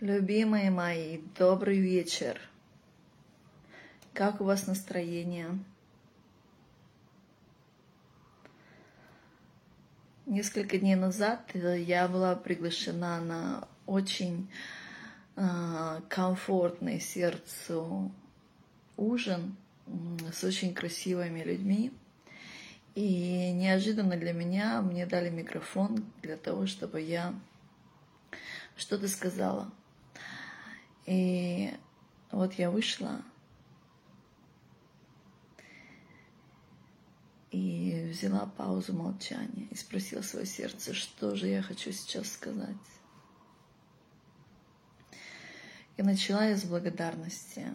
Любимые мои, добрый вечер. Как у вас настроение? Несколько дней назад я была приглашена на очень э, комфортный сердцу ужин с очень красивыми людьми. И неожиданно для меня мне дали микрофон для того, чтобы я что-то сказала. И вот я вышла и взяла паузу молчания и спросила свое сердце, что же я хочу сейчас сказать. И начала я с благодарности.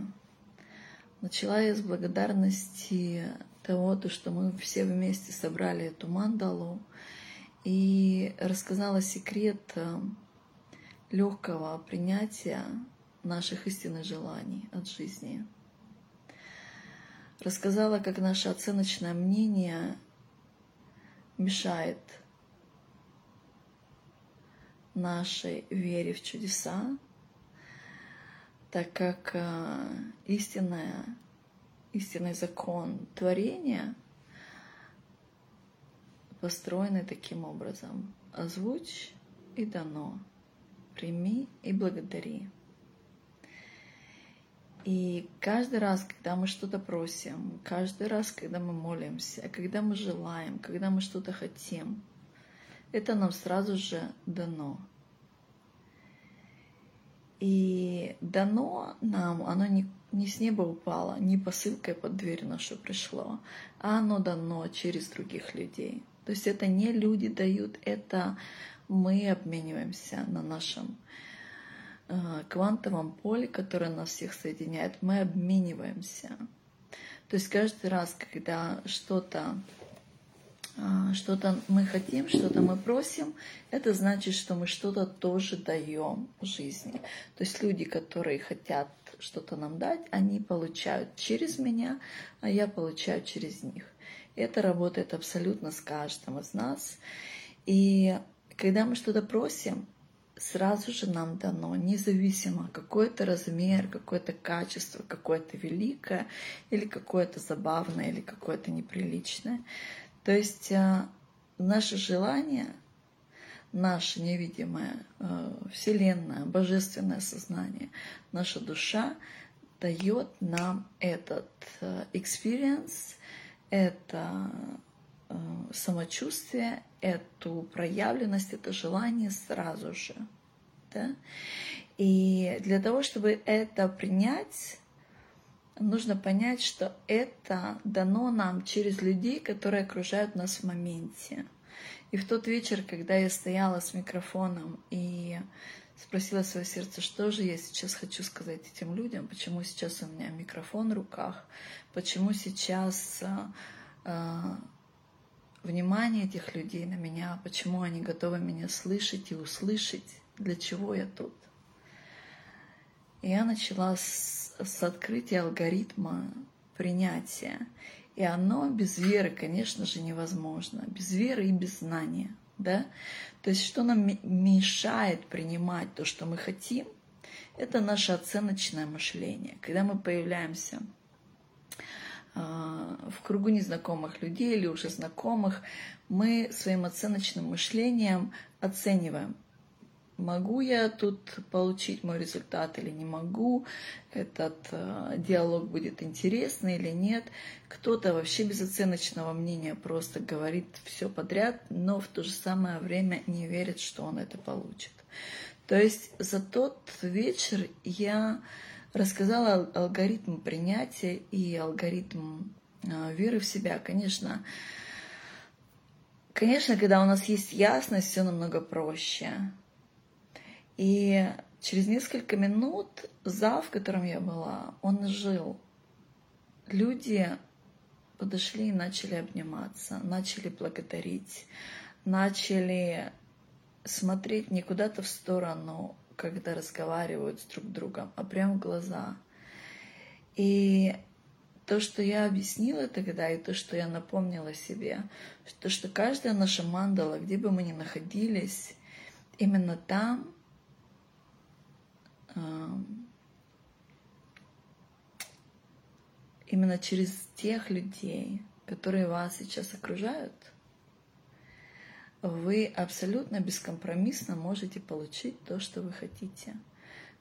Начала я с благодарности того, то, что мы все вместе собрали эту мандалу и рассказала секрет э, легкого принятия наших истинных желаний от жизни. Рассказала, как наше оценочное мнение мешает нашей вере в чудеса, так как э, истинная, истинный закон творения построены таким образом. Озвучь и дано. Прими и благодари. И каждый раз, когда мы что-то просим, каждый раз, когда мы молимся, когда мы желаем, когда мы что-то хотим, это нам сразу же дано. И дано нам, оно не, не с неба упало, не посылкой под дверь нашу пришло, а оно дано через других людей. То есть это не люди дают, это мы обмениваемся на нашем квантовом поле, которое нас всех соединяет, мы обмениваемся. То есть каждый раз, когда что-то э, что-то мы хотим, что-то мы просим, это значит, что мы что-то тоже даем жизни. То есть люди, которые хотят что-то нам дать, они получают через меня, а я получаю через них. Это работает абсолютно с каждым из нас. И когда мы что-то просим, сразу же нам дано, независимо какой это размер, какое-то качество, какое-то великое, или какое-то забавное, или какое-то неприличное. То есть э, наше желание, наша невидимая э, Вселенная, Божественное сознание, наша душа дает нам этот э, experience, это самочувствие, эту проявленность, это желание сразу же. Да? И для того, чтобы это принять, нужно понять, что это дано нам через людей, которые окружают нас в моменте. И в тот вечер, когда я стояла с микрофоном и спросила свое сердце, что же я сейчас хочу сказать этим людям, почему сейчас у меня микрофон в руках, почему сейчас а, внимание этих людей на меня, почему они готовы меня слышать и услышать, для чего я тут. И я начала с, с открытия алгоритма принятия. И оно без веры, конечно же, невозможно. Без веры и без знания. Да? То есть что нам мешает принимать то, что мы хотим, это наше оценочное мышление. Когда мы появляемся в кругу незнакомых людей или уже знакомых, мы своим оценочным мышлением оцениваем, могу я тут получить мой результат или не могу, этот э, диалог будет интересный или нет. Кто-то вообще без оценочного мнения просто говорит все подряд, но в то же самое время не верит, что он это получит. То есть за тот вечер я рассказала алгоритм принятия и алгоритм а, веры в себя. Конечно, конечно, когда у нас есть ясность, все намного проще. И через несколько минут зал, в котором я была, он жил. Люди подошли и начали обниматься, начали благодарить, начали смотреть не куда-то в сторону, когда разговаривают с друг другом, а прямо в глаза. И то, что я объяснила тогда, и то, что я напомнила себе, то, что каждая наша мандала, где бы мы ни находились, именно там именно через тех людей, которые вас сейчас окружают, вы абсолютно бескомпромиссно можете получить то, что вы хотите.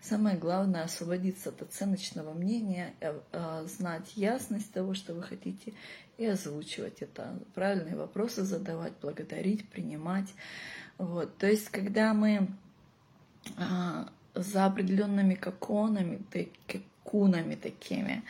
Самое главное освободиться от оценочного мнения, э, э, знать ясность того, что вы хотите, и озвучивать это. Правильные вопросы задавать, благодарить, принимать. Вот. То есть, когда мы а, за определенными коконами, кунами такими,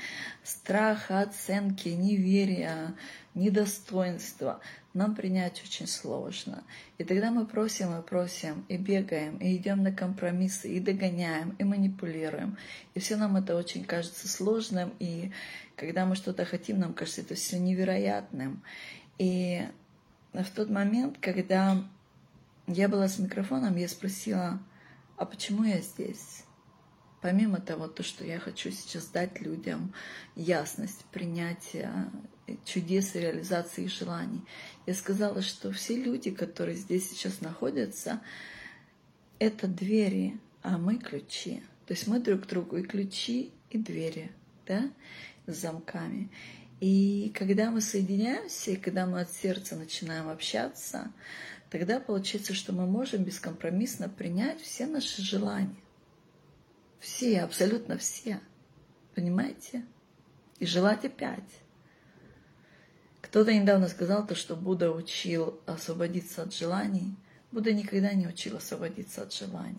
страха, оценки, неверия, недостоинства, нам принять очень сложно. И тогда мы просим и просим, и бегаем, и идем на компромиссы, и догоняем, и манипулируем. И все нам это очень кажется сложным, и когда мы что-то хотим, нам кажется это все невероятным. И в тот момент, когда я была с микрофоном, я спросила, а почему я здесь? Помимо того, то, что я хочу сейчас дать людям ясность, принятия чудес реализации желаний, я сказала, что все люди, которые здесь сейчас находятся, это двери, а мы ключи. То есть мы друг другу и ключи, и двери, да, с замками. И когда мы соединяемся, и когда мы от сердца начинаем общаться, тогда получается, что мы можем бескомпромиссно принять все наши желания. Все, абсолютно все. Понимаете? И желать опять. Кто-то недавно сказал то, что Будда учил освободиться от желаний. Будда никогда не учил освободиться от желаний.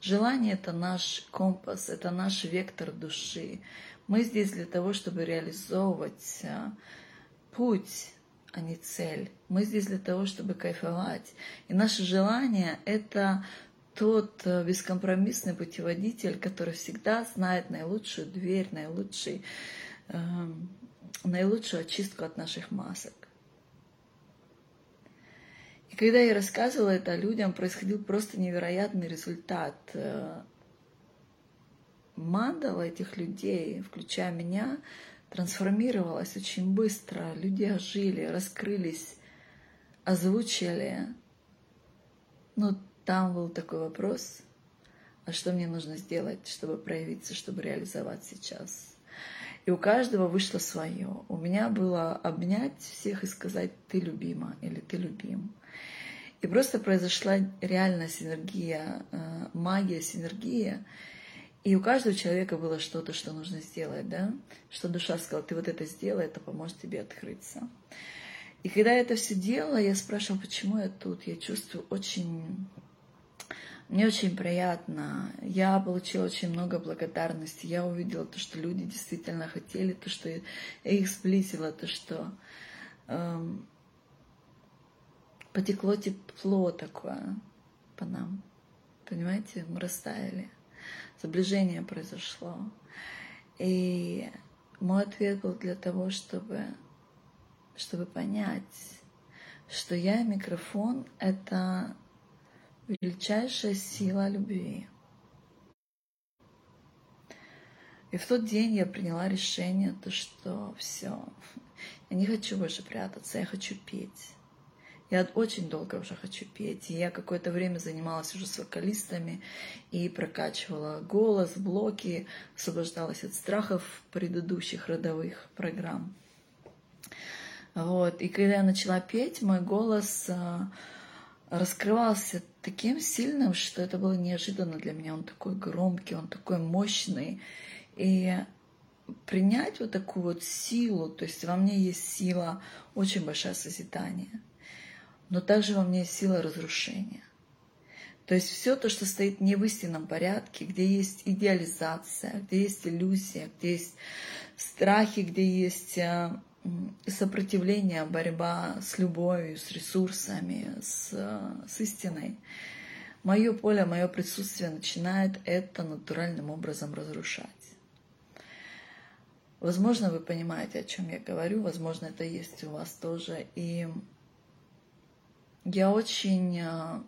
Желание – это наш компас, это наш вектор души. Мы здесь для того, чтобы реализовывать а, путь, а не цель. Мы здесь для того, чтобы кайфовать. И наше желание – это тот э, бескомпромиссный путеводитель, который всегда знает наилучшую дверь, наилучший, э, наилучшую очистку от наших масок. И когда я рассказывала это людям, происходил просто невероятный результат. Мандала этих людей, включая меня, трансформировалась очень быстро. Люди ожили, раскрылись, озвучили. Ну, там был такой вопрос, а что мне нужно сделать, чтобы проявиться, чтобы реализовать сейчас. И у каждого вышло свое. У меня было обнять всех и сказать «ты любима» или «ты любим». И просто произошла реальная синергия, э, магия, синергия. И у каждого человека было что-то, что нужно сделать, да? Что душа сказала, ты вот это сделай, это поможет тебе открыться. И когда я это все делала, я спрашивала, почему я тут. Я чувствую очень мне очень приятно. Я получила очень много благодарности. Я увидела то, что люди действительно хотели, то, что их сблизила, то, что эм, потекло тепло такое по нам. Понимаете, мы растаяли. Заближение произошло. И мой ответ был для того, чтобы, чтобы понять, что я микрофон — это величайшая сила любви. И в тот день я приняла решение, то что все, я не хочу больше прятаться, я хочу петь. Я очень долго уже хочу петь. И я какое-то время занималась уже с вокалистами и прокачивала голос, блоки, освобождалась от страхов предыдущих родовых программ. Вот. И когда я начала петь, мой голос а, раскрывался таким сильным, что это было неожиданно для меня. Он такой громкий, он такой мощный. И принять вот такую вот силу, то есть во мне есть сила, очень большое созидание, но также во мне есть сила разрушения. То есть все то, что стоит не в истинном порядке, где есть идеализация, где есть иллюзия, где есть страхи, где есть а, сопротивление, борьба с любовью, с ресурсами, с, с истиной. Мое поле, мое присутствие начинает это натуральным образом разрушать. Возможно, вы понимаете, о чем я говорю, возможно, это есть у вас тоже. И я очень а,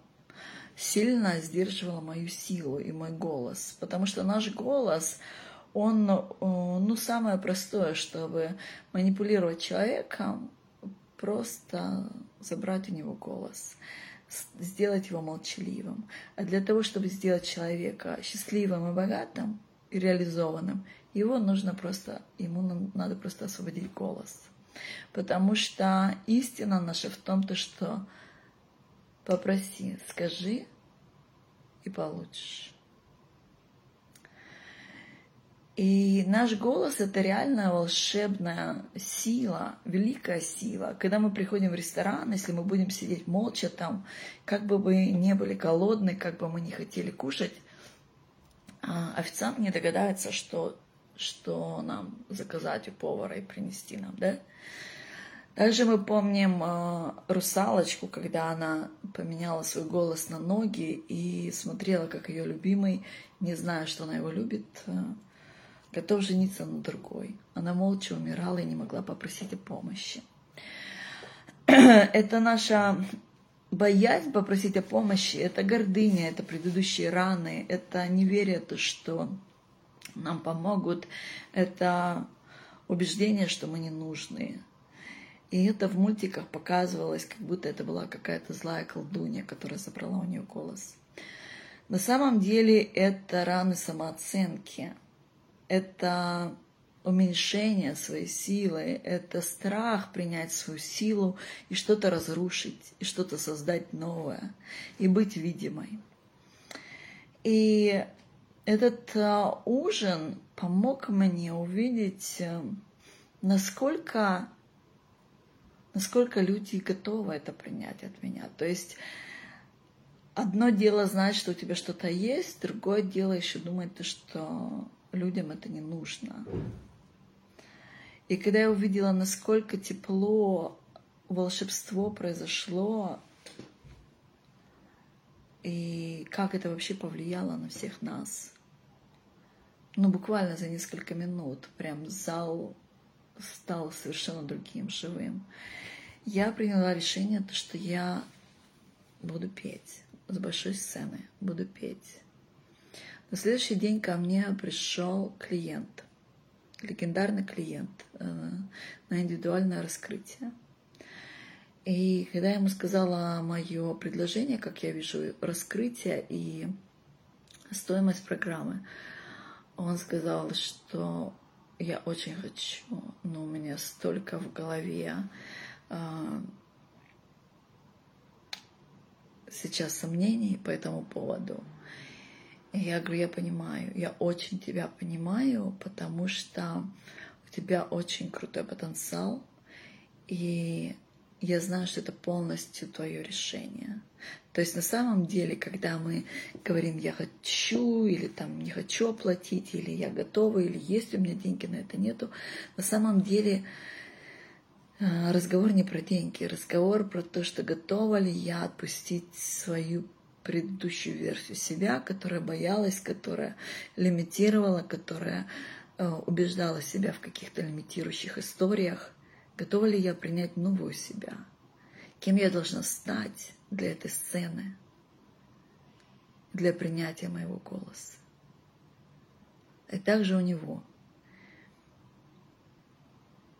сильно сдерживала мою силу и мой голос, потому что наш голос, он, э, ну, самое простое, чтобы манипулировать человеком, просто забрать у него голос. сделать его молчаливым. А для того, чтобы сделать человека счастливым и богатым, и реализованным, его нужно просто, ему надо просто освободить голос. Потому что истина наша в том, то, что попроси, скажи и получишь. И наш голос — это реальная волшебная сила, великая сила. Когда мы приходим в ресторан, если мы будем сидеть молча там, как бы мы не были голодны, как бы мы не хотели кушать, а, официант не догадается, что, что нам заказать у повара и принести нам, да? Также мы помним э, русалочку, когда она поменяла свой голос на ноги и смотрела, как ее любимый, не зная, что она его любит, э, готов жениться на другой. Она молча умирала и не могла попросить о помощи. Это наша боязнь попросить о помощи, это гордыня, это предыдущие раны, это неверие, то, что нам помогут, это убеждение, что мы не нужны. И это в мультиках показывалось, как будто это была какая-то злая колдунья, которая забрала у нее голос. На самом деле это раны самооценки – это уменьшение своей силы, это страх принять свою силу и что-то разрушить, и что-то создать новое, и быть видимой. И этот а, ужин помог мне увидеть, э, насколько, насколько люди готовы это принять от меня. То есть одно дело знать, что у тебя что-то есть, другое дело еще думать, что людям это не нужно. И когда я увидела, насколько тепло, волшебство произошло, и как это вообще повлияло на всех нас, ну, буквально за несколько минут, прям зал стал совершенно другим, живым. Я приняла решение, то, что я буду петь с большой сцены, буду петь. На следующий день ко мне пришел клиент, легендарный клиент э, на индивидуальное раскрытие. И когда я ему сказала мое предложение, как я вижу раскрытие и стоимость программы, он сказал, что я очень хочу, но у меня столько в голове э, сейчас сомнений по этому поводу. Я говорю, я понимаю, я очень тебя понимаю, потому что у тебя очень крутой потенциал, и я знаю, что это полностью твое решение. То есть на самом деле, когда мы говорим «я хочу» или там «не хочу оплатить», или «я готова», или «есть у меня деньги на это нету», на самом деле э, разговор не про деньги, разговор про то, что готова ли я отпустить свою предыдущую версию себя, которая боялась, которая лимитировала, которая э, убеждала себя в каких-то лимитирующих историях. Готова ли я принять новую себя? Кем я должна стать для этой сцены, для принятия моего голоса? И также у него.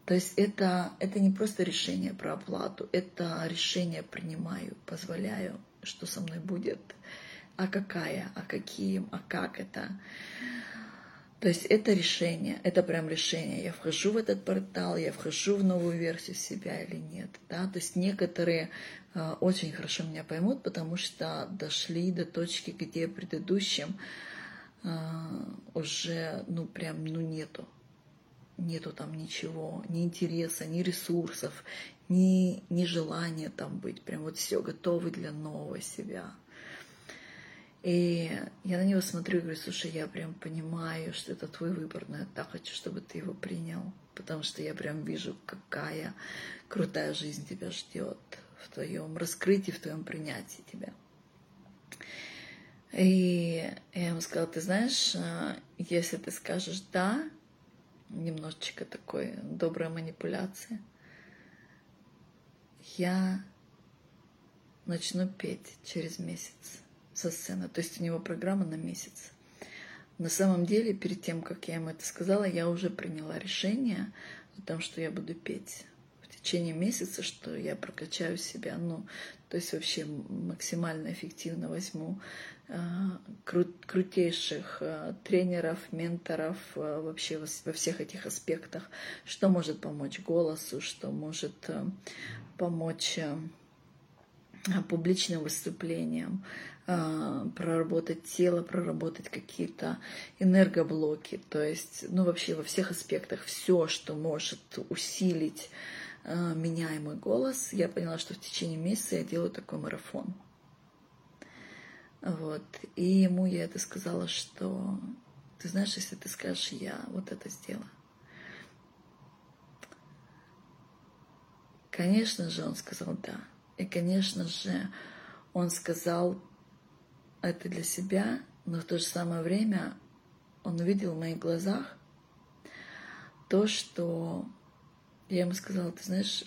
То есть это, это не просто решение про оплату, это решение принимаю, позволяю что со мной будет, а какая, а каким, а как это. То есть это решение, это прям решение. Я вхожу в этот портал, я вхожу в новую версию себя или нет. Да? То есть некоторые э, очень хорошо меня поймут, потому что дошли до точки, где предыдущим э, уже, ну прям, ну нету. Нету там ничего, ни интереса, ни ресурсов, ни, ни желания там быть, прям вот все готовы для нового себя. И я на него смотрю и говорю, слушай, я прям понимаю, что это твой выбор, но я так хочу, чтобы ты его принял, потому что я прям вижу, какая крутая жизнь тебя ждет в твоем раскрытии, в твоем принятии тебя. И я ему сказала, ты знаешь, а, если ты скажешь «да», немножечко такой доброй манипуляции – я начну петь через месяц со сцены. То есть у него программа на месяц. На самом деле, перед тем, как я ему это сказала, я уже приняла решение о том, что я буду петь в течение месяца, что я прокачаю себя, ну, то есть вообще максимально эффективно возьму крутейших э, тренеров, менторов э, вообще во, всех этих аспектах, что может помочь голосу, что может э, помочь э, публичным выступлениям, э, проработать тело, проработать какие-то энергоблоки, то есть, ну вообще во всех аспектах все, что может усилить Э, меняемый голос, я поняла, что в течение месяца я делаю такой марафон. Вот. И ему я это сказала, что ты знаешь, если ты скажешь, я вот это сделаю. Конечно же, он сказал да. И, конечно же, он сказал это для себя, но в то же самое время он увидел в моих глазах то, что я ему сказала, ты знаешь,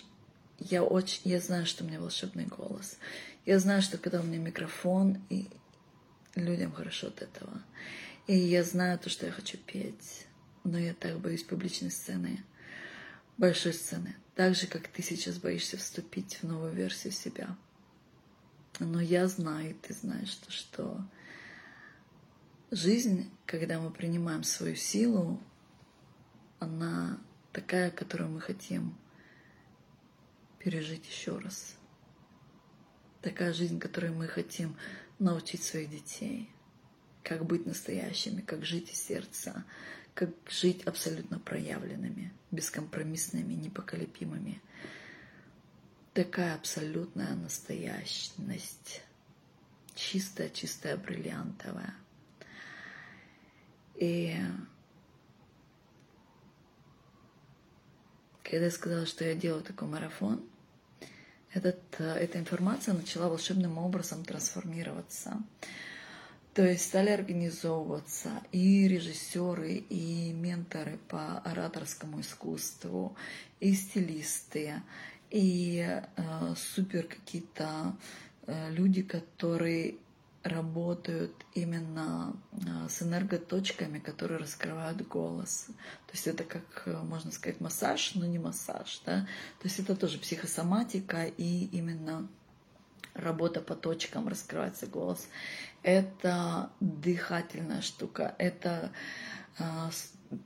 я очень, я знаю, что у меня волшебный голос. Я знаю, что когда у меня микрофон, и людям хорошо от этого. И я знаю то, что я хочу петь. Но я так боюсь публичной сцены, большой сцены. Так же, как ты сейчас боишься вступить в новую версию себя. Но я знаю, и ты знаешь, что, что жизнь, когда мы принимаем свою силу, она такая, которую мы хотим пережить еще раз. Такая жизнь, которой мы хотим научить своих детей. Как быть настоящими, как жить из сердца, как жить абсолютно проявленными, бескомпромиссными, непоколебимыми. Такая абсолютная настоящность, чистая, чистая, бриллиантовая. И Когда я сказала, что я делаю такой марафон, этот, э, эта информация начала волшебным образом трансформироваться. То есть стали организовываться и режиссеры, и менторы по ораторскому искусству, и стилисты, и э, супер какие-то э, люди, которые работают именно а, с энерготочками, которые раскрывают голос. То есть это как, э, можно сказать, массаж, но не массаж. Да? То есть это тоже психосоматика и именно работа по точкам, раскрывается голос. Это дыхательная штука, это а,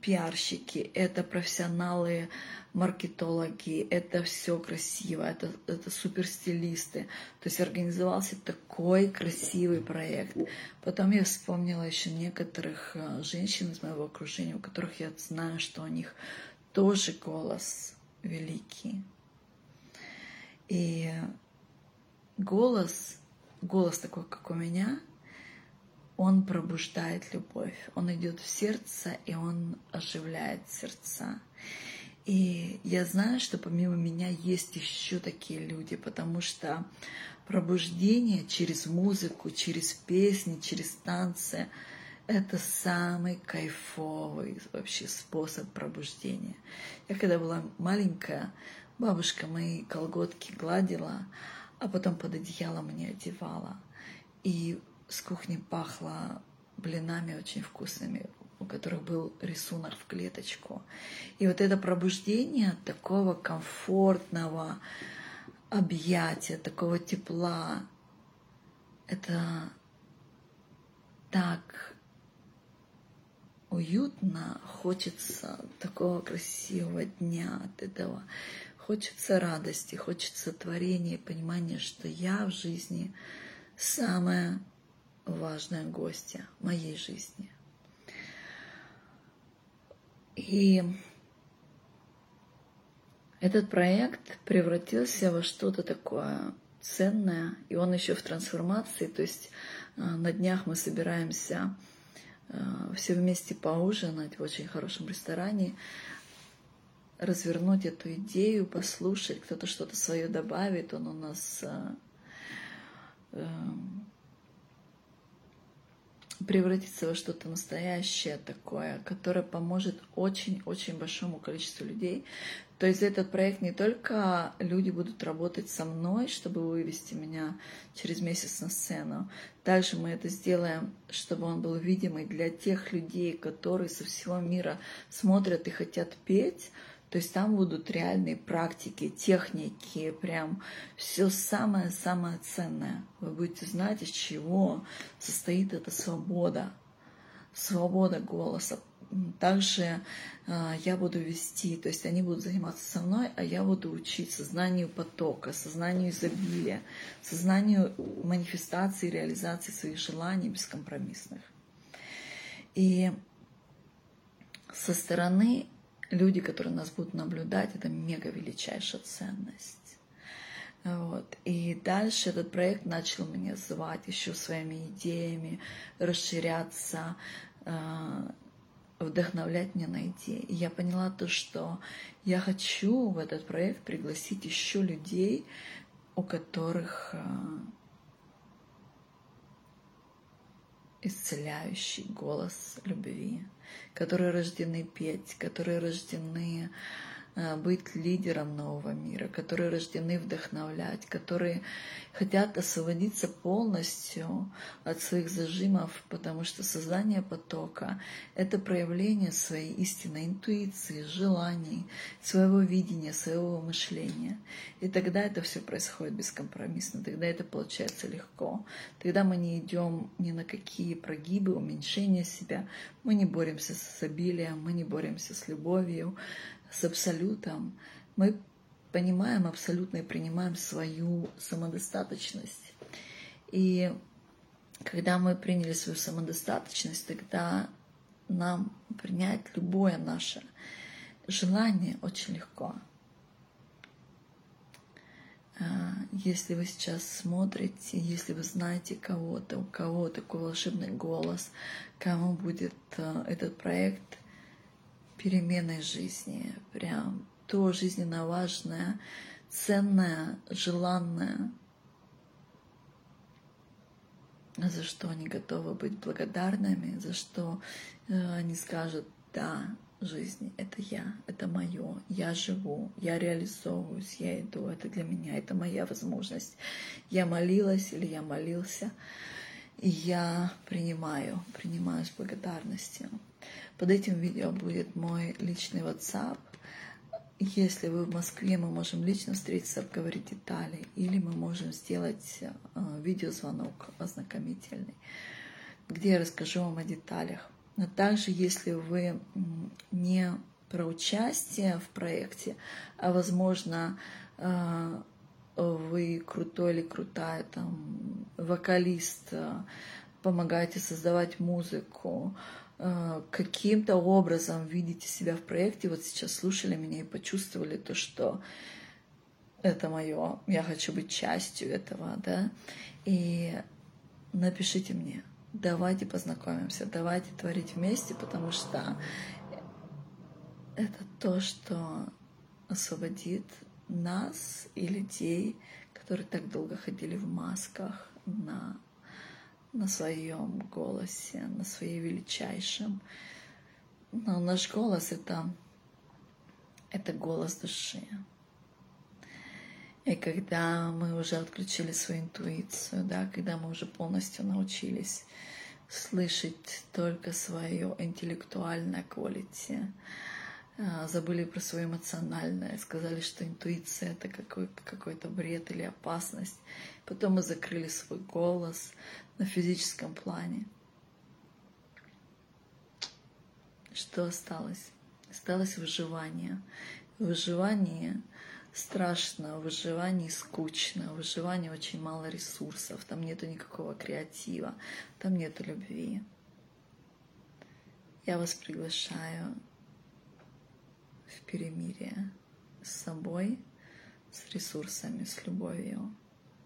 пиарщики, это профессионалы, маркетологи, это все красиво, это, это супер стилисты. То есть организовался такой красивый проект. Потом я вспомнила еще некоторых э, женщин из моего окружения, у которых я знаю, что у них тоже голос великий. И голос, голос такой, как у меня – он пробуждает любовь, он идет в сердце, и он оживляет сердца. И я знаю, что помимо меня есть еще такие люди, потому что пробуждение через музыку, через песни, через танцы — это самый кайфовый вообще способ пробуждения. Я когда была маленькая, бабушка мои колготки гладила, а потом под одеяло мне одевала. И с кухни пахло блинами очень вкусными, у которых был рисунок в клеточку. И вот это пробуждение такого комфортного объятия, такого тепла, это так уютно, хочется такого красивого дня от этого. Хочется радости, хочется творения, понимания, что я в жизни самая важная гостья моей жизни. И этот проект превратился во что-то такое ценное, и он еще в трансформации, то есть э, на днях мы собираемся э, все вместе поужинать в очень хорошем ресторане, развернуть эту идею, послушать, кто-то что-то свое добавит, он у нас э, превратиться во что-то настоящее такое, которое поможет очень-очень большому количеству людей. То есть этот проект не только люди будут работать со мной, чтобы вывести меня через месяц на сцену, также мы это сделаем, чтобы он был видимый для тех людей, которые со всего мира смотрят и хотят петь, То есть там будут реальные практики, техники, прям все самое-самое ценное. Вы будете знать, из чего состоит эта свобода, свобода голоса. Также э, я буду вести, то есть они будут заниматься со мной, а я буду учить сознанию потока, сознанию изобилия, сознанию манифестации, реализации своих желаний бескомпромиссных. И со стороны люди, которые нас будут наблюдать, это мега величайшая ценность. Вот. И дальше этот проект начал меня звать еще своими идеями, расширяться, э, вдохновлять меня на идеи. И я поняла то, что я хочу в этот проект пригласить еще людей, у которых э, исцеляющий голос любви, которые рождены петь, которые рождены быть лидером нового мира, которые рождены вдохновлять, которые хотят освободиться полностью от своих зажимов, потому что создание потока — это проявление своей истинной интуиции, желаний, своего видения, своего мышления. И тогда это все происходит бескомпромиссно, тогда это получается легко. Тогда мы не идем ни на какие прогибы, уменьшения себя, мы не боремся с обилием, мы не боремся с любовью, с абсолютом, мы понимаем абсолютно и принимаем свою самодостаточность. И когда мы приняли свою самодостаточность, тогда нам принять любое наше желание очень легко. А, если вы сейчас смотрите, если вы знаете кого-то, у кого такой волшебный голос, кому будет а, этот проект переменой жизни, прям то жизненно важное, ценное, желанное, за что они готовы быть благодарными, за что э, они скажут, да, жизнь — это я, это мое, я живу, я реализовываюсь, я иду, это для меня, это моя возможность. Я молилась или я молился, я принимаю, принимаю с благодарностью. Под этим видео будет мой личный WhatsApp. Если вы в Москве, мы можем лично встретиться, обговорить детали, или мы можем сделать э, видеозвонок ознакомительный, где я расскажу вам о деталях. Но также, если вы не про участие в проекте, а возможно э, вы крутой или крутая там вокалист, э, помогаете создавать музыку, Э, каким-то образом видите себя в проекте, вот сейчас слушали меня и почувствовали то, что это мое, я хочу быть частью этого, да, и напишите мне, давайте познакомимся, давайте творить вместе, потому что это то, что освободит нас и людей, которые так долго ходили в масках на на своем голосе, на своей величайшем. Но наш голос это, это голос души. И когда мы уже отключили свою интуицию, да, когда мы уже полностью научились слышать только свое интеллектуальное а, забыли про свое эмоциональное, сказали, что интуиция это какой- какой-то бред или опасность. Потом мы закрыли свой голос, на физическом плане. Что осталось? Осталось выживание. Выживание страшно, в выживании скучно, в выживании очень мало ресурсов, там нету никакого креатива, там нету любви. Я вас приглашаю в перемирие с собой, с ресурсами, с любовью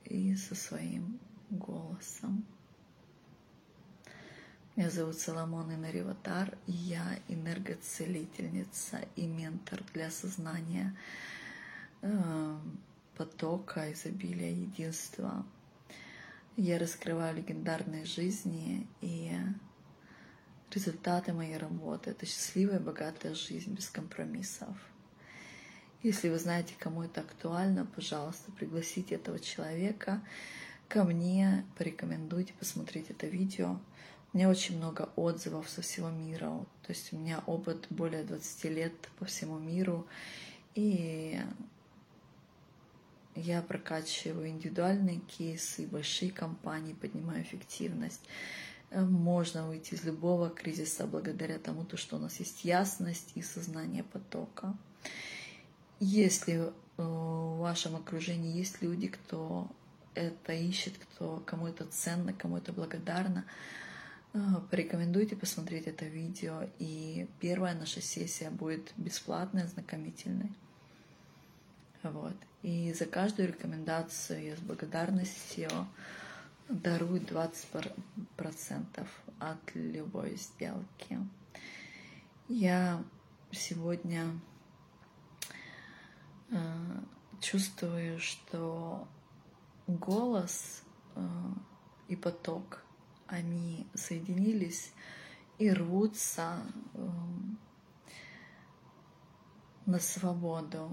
и со своим голосом. Меня зовут Соломон Инариватар, я энергоцелительница и ментор для сознания э, потока, изобилия, единства. Я раскрываю легендарные жизни и результаты моей работы. Это счастливая, богатая жизнь без компромиссов. Если вы знаете, кому это актуально, пожалуйста, пригласите этого человека ко мне, порекомендуйте посмотреть это видео. У меня очень много отзывов со всего мира. То есть у меня опыт более 20 лет по всему миру. И я прокачиваю индивидуальные кейсы, большие компании, поднимаю эффективность. Э, можно выйти из любого кризиса благодаря тому, что у нас есть ясность и сознание потока. Если э, в вашем окружении есть люди, кто это ищет, кто кому это ценно, кому это благодарно, э, порекомендуйте посмотреть это видео. И первая наша сессия будет бесплатной, ознакомительной. Вот. И за каждую рекомендацию я с благодарностью дарую 20% от любой сделки. Я сегодня э, чувствую, что голос э, и поток, они соединились и рвутся э, на свободу.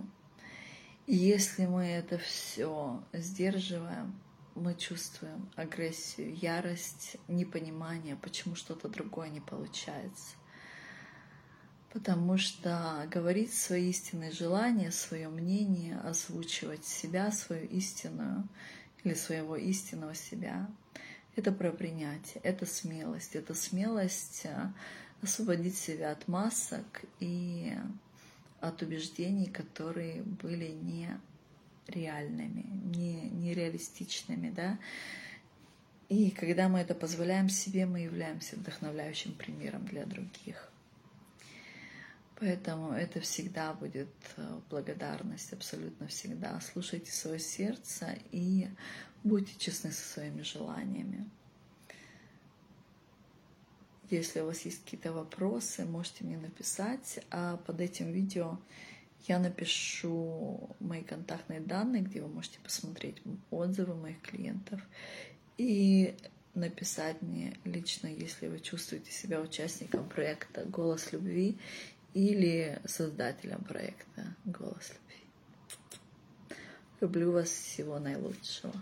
И если мы это все сдерживаем, мы чувствуем агрессию, ярость, непонимание, почему что-то другое не получается. Потому что говорить свои истинные желания, свое мнение, озвучивать себя, свою истинную или своего истинного себя, это про принятие, это смелость, это смелость э, освободить себя от масок и от убеждений, которые были не реальными, не, нереалистичными, да. И когда мы это позволяем себе, мы являемся вдохновляющим примером для других. Поэтому это всегда будет э, благодарность, абсолютно всегда. Слушайте свое сердце и будьте честны со своими желаниями. Если у вас есть какие-то вопросы, можете мне написать, а под этим видео я напишу мои контактные данные, где вы можете посмотреть отзывы моих клиентов и написать мне лично, если вы чувствуете себя участником проекта «Голос любви» или создателем проекта «Голос любви». Люблю вас всего наилучшего.